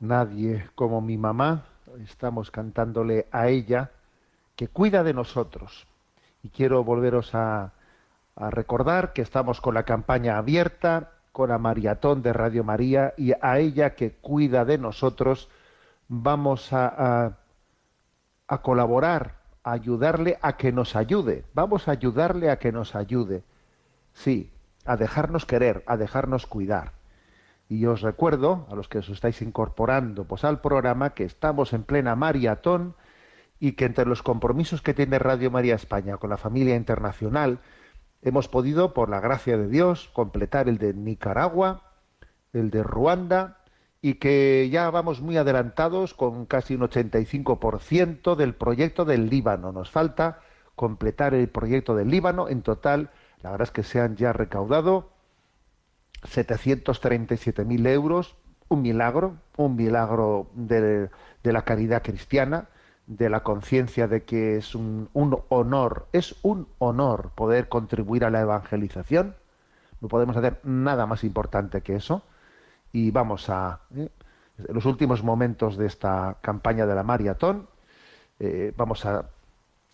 Nadie como mi mamá, estamos cantándole a ella, que cuida de nosotros. Y quiero volveros a, a recordar que estamos con la campaña abierta, con la maratón de Radio María y a ella que cuida de nosotros, vamos a, a, colaborar, a ayudarle a que nos ayude. Vamos a ayudarle a que nos ayude. Sí, a dejarnos querer, a dejarnos cuidar. Y os recuerdo, a los que os estáis incorporando pues, al programa, que estamos en plena maratón y que entre los compromisos que tiene Radio María España con la familia internacional, hemos podido, por la gracia de Dios, completar el de Nicaragua, el de Ruanda, y que ya vamos muy adelantados con casi un 85% del proyecto del Líbano. Nos falta completar el proyecto del Líbano. En total, la verdad es que se han ya recaudado 737.000 euros, un milagro, un milagro de, la caridad cristiana de la conciencia de que es un, honor, es un honor poder contribuir a la evangelización. No podemos hacer nada más importante que eso. Y vamos a, ¿eh? los últimos momentos de esta campaña de la maratón, eh, vamos a,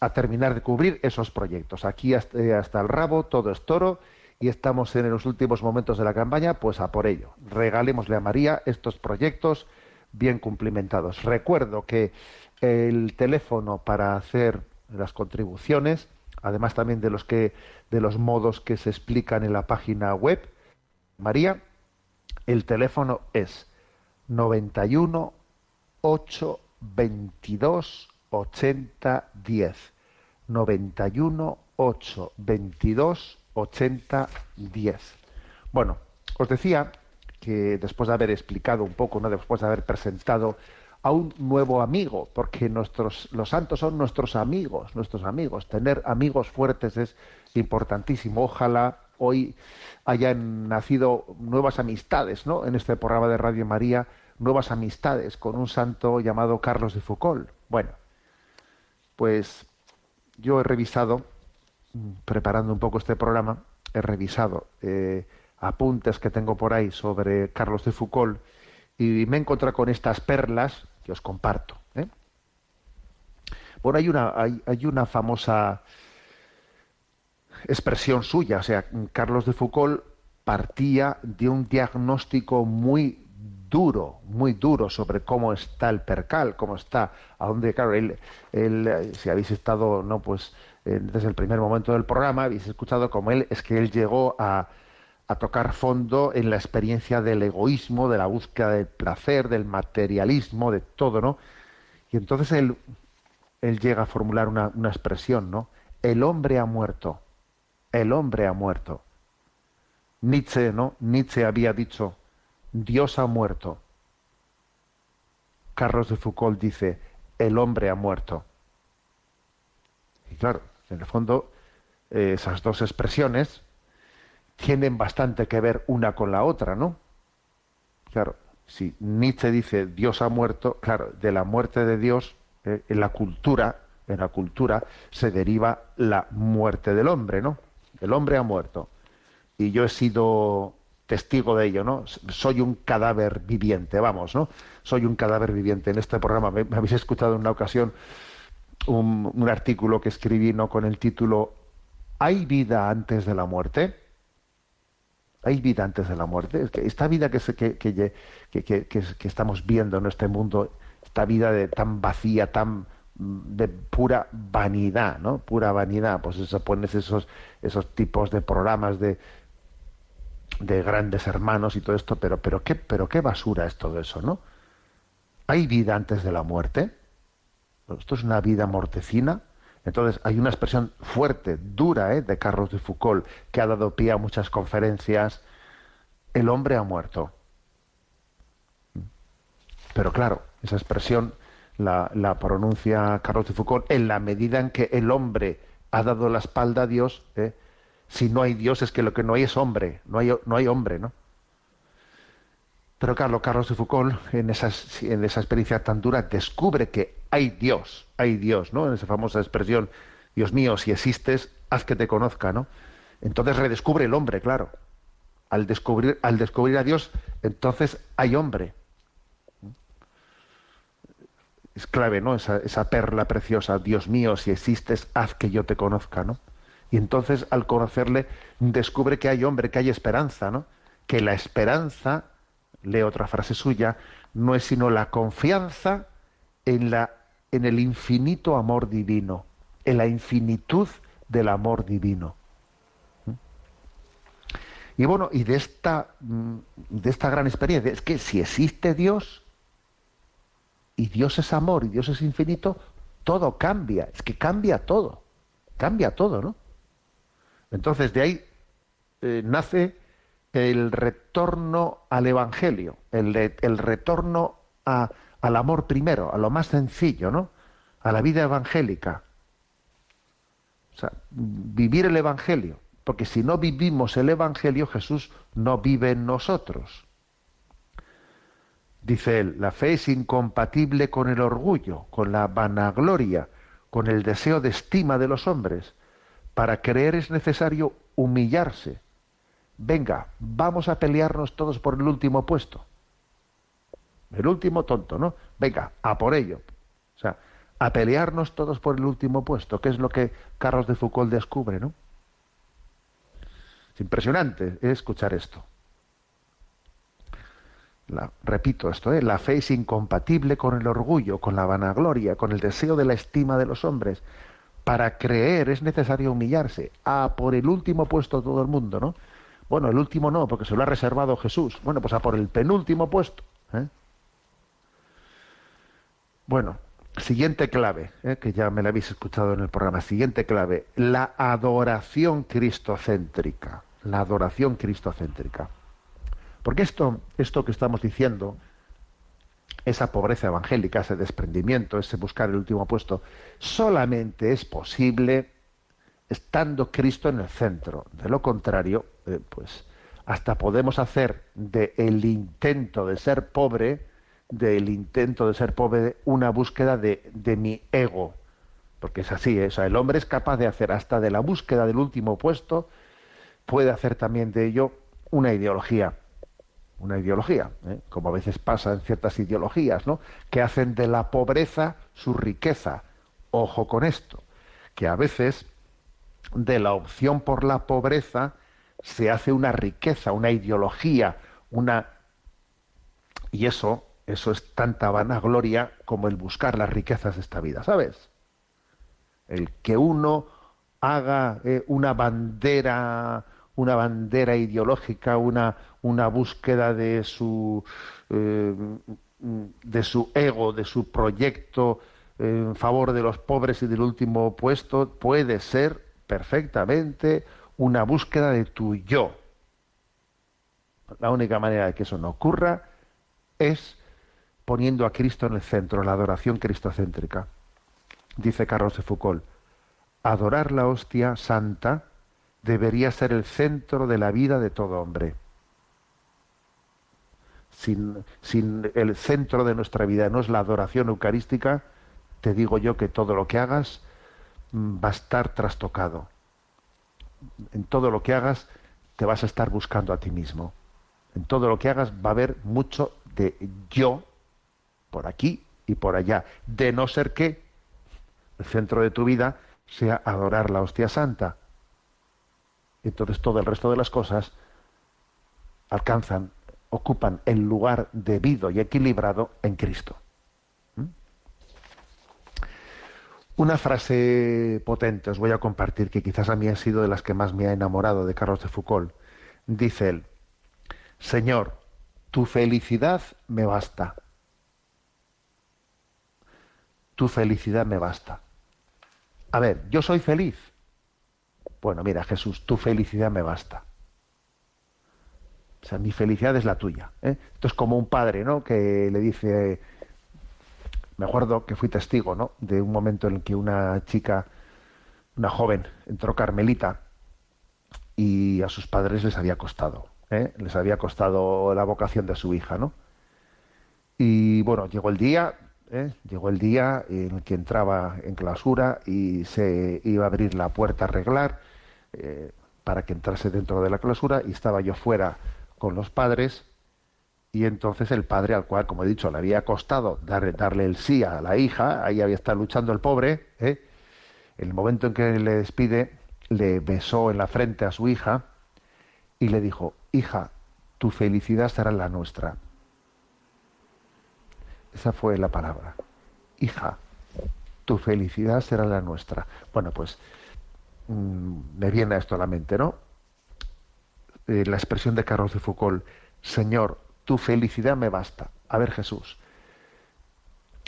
a, terminar de cubrir esos proyectos. Aquí hasta, eh, hasta el rabo, todo es toro, y estamos en los últimos momentos de la campaña, pues a por ello. Regalémosle a María estos proyectos bien cumplimentados. Recuerdo que el teléfono para hacer las contribuciones, además también de los que de los modos que se explican en la página web María, el teléfono es 91 8 22 80 10. 91 8 22 80 10. Bueno, os decía que después de haber explicado un poco, ¿no? después de haber presentado a un nuevo amigo, porque nuestros, los santos son nuestros amigos, nuestros amigos. Tener amigos fuertes es importantísimo. Ojalá hoy hayan nacido nuevas amistades, ¿no? En este programa de Radio María, nuevas amistades con un santo llamado Carlos de Foucault. Bueno, pues yo he revisado, preparando un poco este programa, he revisado eh, apuntes que tengo por ahí sobre Carlos de Foucault y me he encontrado con estas perlas que os comparto. ¿eh? Bueno, hay una, hay, hay una famosa expresión suya, o sea, Carlos de Foucault partía de un diagnóstico muy duro, muy duro sobre cómo está el percal, cómo está, a dónde, claro, él, él si habéis estado, no, pues desde el primer momento del programa, habéis escuchado cómo él, es que él llegó a, tocar fondo en la experiencia del egoísmo, de la búsqueda del placer, del materialismo, de todo, ¿no? Y entonces él, él llega a formular una, una expresión, ¿no? El hombre ha muerto, el hombre ha muerto. Nietzsche, ¿no? Nietzsche había dicho, Dios ha muerto. Carlos de Foucault dice, el hombre ha muerto. Y claro, en el fondo, eh, esas dos expresiones tienen bastante que ver una con la otra, ¿no? Claro, si Nietzsche dice Dios ha muerto, claro, de la muerte de Dios eh, en la cultura, en la cultura se deriva la muerte del hombre, ¿no? El hombre ha muerto. Y yo he sido testigo de ello, ¿no? Soy un cadáver viviente, vamos, ¿no? Soy un cadáver viviente. En este programa me, habéis escuchado en una ocasión un, artículo que escribí, ¿no? Con el título ¿Hay vida antes de la muerte? hay vida antes de la muerte. Esta vida que, que, que, estamos viendo en este mundo, esta vida tan vacía, tan de pura vanidad, ¿no? Pura vanidad. Pues eso pones esos, esos tipos de programas de, de grandes hermanos y todo esto, pero, pero, qué, pero qué basura es todo eso, ¿no? ¿Hay vida antes de la muerte? Esto es una vida mortecina. Entonces, hay una expresión fuerte, dura, ¿eh? de Carlos de Foucault, que ha dado pie a muchas conferencias. El hombre ha muerto. Pero claro, esa expresión la, pronuncia Carlos de Foucault en la medida en que el hombre ha dado la espalda a Dios. ¿eh? Si no hay Dios, es que lo que no hay es hombre, no hay, no hay hombre, ¿no? Pero Carlos, Carlos de Foucault, en, esas, en esa experiencia tan dura, descubre que hay Dios, hay Dios, ¿no? En esa famosa expresión, Dios mío, si existes, haz que te conozca, ¿no? Entonces redescubre el hombre, claro. Al descubrir, al descubrir a Dios, entonces hay hombre. Es clave, ¿no? Esa, esa perla preciosa, Dios mío, si existes, haz que yo te conozca, ¿no? Y entonces, al conocerle, descubre que hay hombre, que hay esperanza, ¿no? Que la esperanza leo otra frase suya, no es sino la confianza en, la, en el infinito amor divino, en la infinitud del amor divino. ¿Mm? Y bueno, y de esta, mm, de esta gran experiencia, es que si existe Dios, y Dios es amor, y Dios es infinito, todo cambia, es que cambia todo, cambia todo, ¿no? Entonces de ahí eh, nace el retorno al Evangelio, el, el retorno al amor primero, a lo más sencillo, ¿no? A la vida evangélica. O sea, vivir el Evangelio. Porque si no vivimos el Evangelio, Jesús no vive en nosotros. Dice él, la fe es incompatible con el orgullo, con la vanagloria, con el deseo de estima de los hombres. Para creer es necesario humillarse venga, vamos a pelearnos todos por el último puesto. El último tonto, ¿no? Venga, a por ello. O sea, a pelearnos todos por el último puesto, que es lo que Carlos de Foucault descubre, ¿no? Es impresionante ¿eh? escuchar esto. repito esto, ¿eh? la fe es incompatible con el orgullo, con la vanagloria, con el deseo de la estima de los hombres. Para creer es necesario humillarse, a por el último puesto todo el mundo, ¿no? Bueno, el último no, porque se lo ha reservado Jesús. Bueno, pues a por el penúltimo puesto. ¿eh? Bueno, siguiente clave, ¿eh? que ya me la habéis escuchado en el programa. Siguiente clave, la adoración cristocéntrica. La adoración cristocéntrica. Porque esto, esto que estamos diciendo, esa pobreza evangélica, ese desprendimiento, ese buscar el último puesto, solamente es posible estando Cristo en el centro. De lo contrario, eh, pues hasta podemos hacer del intento de ser pobre, del intento de ser pobre, una búsqueda de, mi ego. Porque es así, ¿eh? el hombre es capaz de hacer hasta de la búsqueda del último puesto, puede hacer también de ello una ideología. Una ideología, ¿eh? como a veces pasa en ciertas ideologías, ¿no? que hacen de la pobreza su riqueza. Ojo con esto, que a veces de la opción por la pobreza se hace una riqueza, una ideología, una y eso, eso es tanta vanagloria como el buscar las riquezas de esta vida, ¿sabes? El que uno haga eh, una bandera, una bandera ideológica, una, una búsqueda de su eh, de su ego, de su proyecto en favor de los pobres y del último puesto, puede ser perfectamente una búsqueda de tu yo. La única manera de que eso no ocurra es poniendo a Cristo en el centro, la adoración cristocéntrica. Dice Carlos de Foucault, adorar la hostia santa debería ser el centro de la vida de todo hombre. Sin, sin, el centro de nuestra vida no es la adoración eucarística, te digo yo que todo lo que hagas Mm, va a estar trastocado. En todo lo que hagas te vas a estar buscando a ti mismo. En todo lo que hagas va a haber mucho de yo por aquí y por allá. De no ser que el centro de tu vida sea adorar la hostia santa. Entonces todo el resto de las cosas alcanzan, ocupan el lugar debido y equilibrado en Cristo. Una frase potente os voy a compartir que quizás a mí ha sido de las que más me ha enamorado de Carlos de Foucault. Dice él, Señor, tu felicidad me basta. Tu felicidad me basta. A ver, yo soy feliz. Bueno, mira, Jesús, tu felicidad me basta. O sea, mi felicidad es la tuya. ¿eh? Esto es como un padre, ¿no? Que le dice, me acuerdo que fui testigo ¿no? de un momento en que una chica, una joven, entró Carmelita y a sus padres les había costado. ¿eh? les había costado la vocación de su hija, ¿no? Y bueno, llegó el día, ¿eh? llegó el día en el que entraba en clausura y se iba a abrir la puerta a arreglar eh, para que entrase dentro de la clausura y estaba yo fuera con los padres y entonces el padre al cual, como he dicho, le había costado darle el sí a la hija, ahí había estado luchando el pobre, ¿eh? en el momento en que le despide, le besó en la frente a su hija y le dijo, hija, tu felicidad será la nuestra. Esa fue la palabra. Hija, tu felicidad será la nuestra. Bueno, pues mm, me viene esto a la mente, ¿no? Eh, la expresión de Carlos de Foucault, Señor, tu felicidad me basta. A ver, Jesús.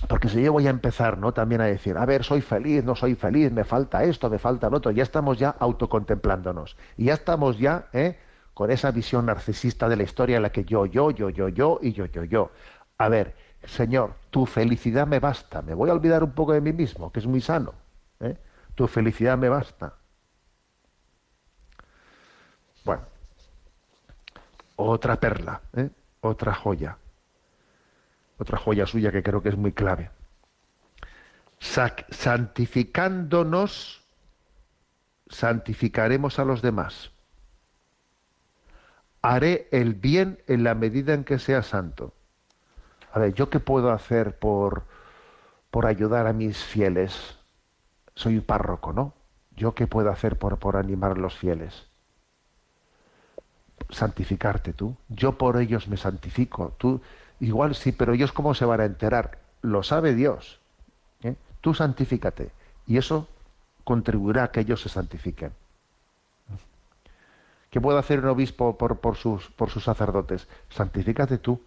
Porque si yo voy a empezar, ¿no? También a decir, a ver, soy feliz, no soy feliz, me falta esto, me falta lo otro, ya estamos ya autocontemplándonos. Y ya estamos ya, ¿eh? con esa visión narcisista de la historia en la que yo, yo, yo, yo, yo y yo, yo, yo. A ver, Señor, tu felicidad me basta. Me voy a olvidar un poco de mí mismo, que es muy sano. ¿eh? Tu felicidad me basta. Bueno, otra perla, ¿eh? Otra joya. Otra joya suya que creo que es muy clave. santificándonos, santificaremos a los demás haré el bien en la medida en que sea santo. A ver, ¿yo qué puedo hacer por, por ayudar a mis fieles? Soy párroco, ¿no? ¿Yo qué puedo hacer por, por animar a los fieles? Santificarte tú. Yo por ellos me santifico. Tú, igual sí, pero ellos cómo se van a enterar? Lo sabe Dios. ¿eh? Tú santifícate. Y eso contribuirá a que ellos se santifiquen. ¿Qué puede hacer un obispo por, sus, por sus sacerdotes? Santifícate tú.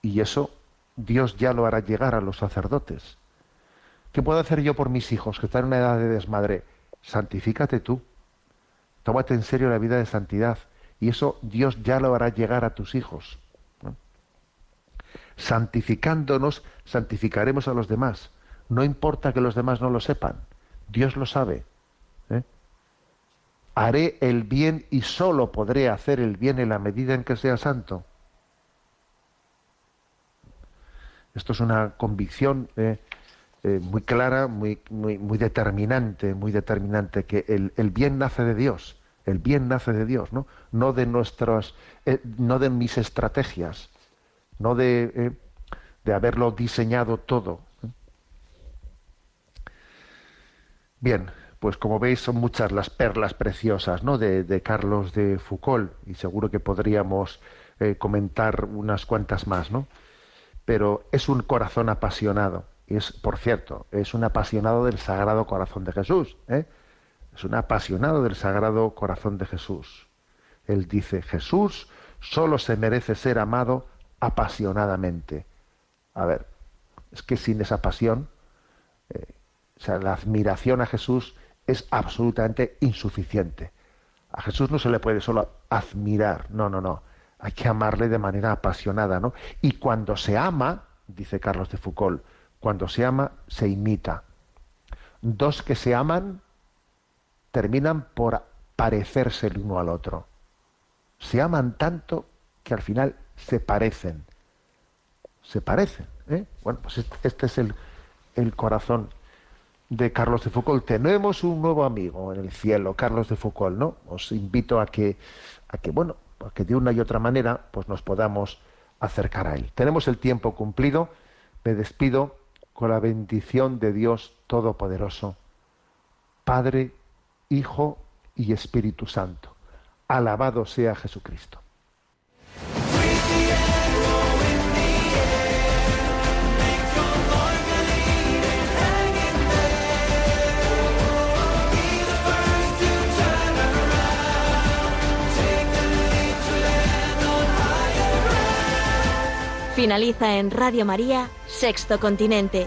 Y eso Dios ya lo hará llegar a los sacerdotes. ¿Qué puedo hacer yo por mis hijos que están en una edad de desmadre? Santifícate tú. Tómate en serio la vida de santidad. Y eso Dios ya lo hará llegar a tus hijos. Santificándonos, santificaremos a los demás. No importa que los demás no lo sepan. Dios lo sabe haré el bien y solo podré hacer el bien en la medida en que sea santo. Esto es una convicción eh, eh, muy clara, muy, muy, determinante, muy determinante, que el, bien nace de Dios, el bien nace de Dios, no, no de nuestras, eh, no de mis estrategias, no de, de haberlo diseñado todo. Bien, pues como veis son muchas las perlas preciosas ¿no? de, Carlos de Foucault y seguro que podríamos eh, comentar unas cuantas más, ¿no? Pero es un corazón apasionado y es, por cierto, es un apasionado del Sagrado Corazón de Jesús, ¿eh? Es un apasionado del Sagrado Corazón de Jesús. Él dice, Jesús solo se merece ser amado apasionadamente. A ver, es que sin esa pasión, eh, o sea, la admiración a Jesús es absolutamente insuficiente. A Jesús no se le puede solo admirar, no, no, no. Hay que amarle de manera apasionada, ¿no? Y cuando se ama, dice Carlos de Foucault, cuando se ama, se imita. Dos que se aman terminan por parecerse el uno al otro. Se aman tanto que al final se parecen. Se parecen. ¿eh? Bueno, pues este, este es el, el corazón de Carlos de Foucault. Tenemos un nuevo amigo en el cielo, Carlos de Foucault, ¿no? Os invito a que, a que bueno, a que de una y otra manera, pues nos podamos acercar a él. Tenemos el tiempo cumplido. Me despido con la bendición de Dios Todopoderoso, Padre, Hijo y Espíritu Santo. Alabado sea Jesucristo. Finaliza en Radio María, Sexto Continente,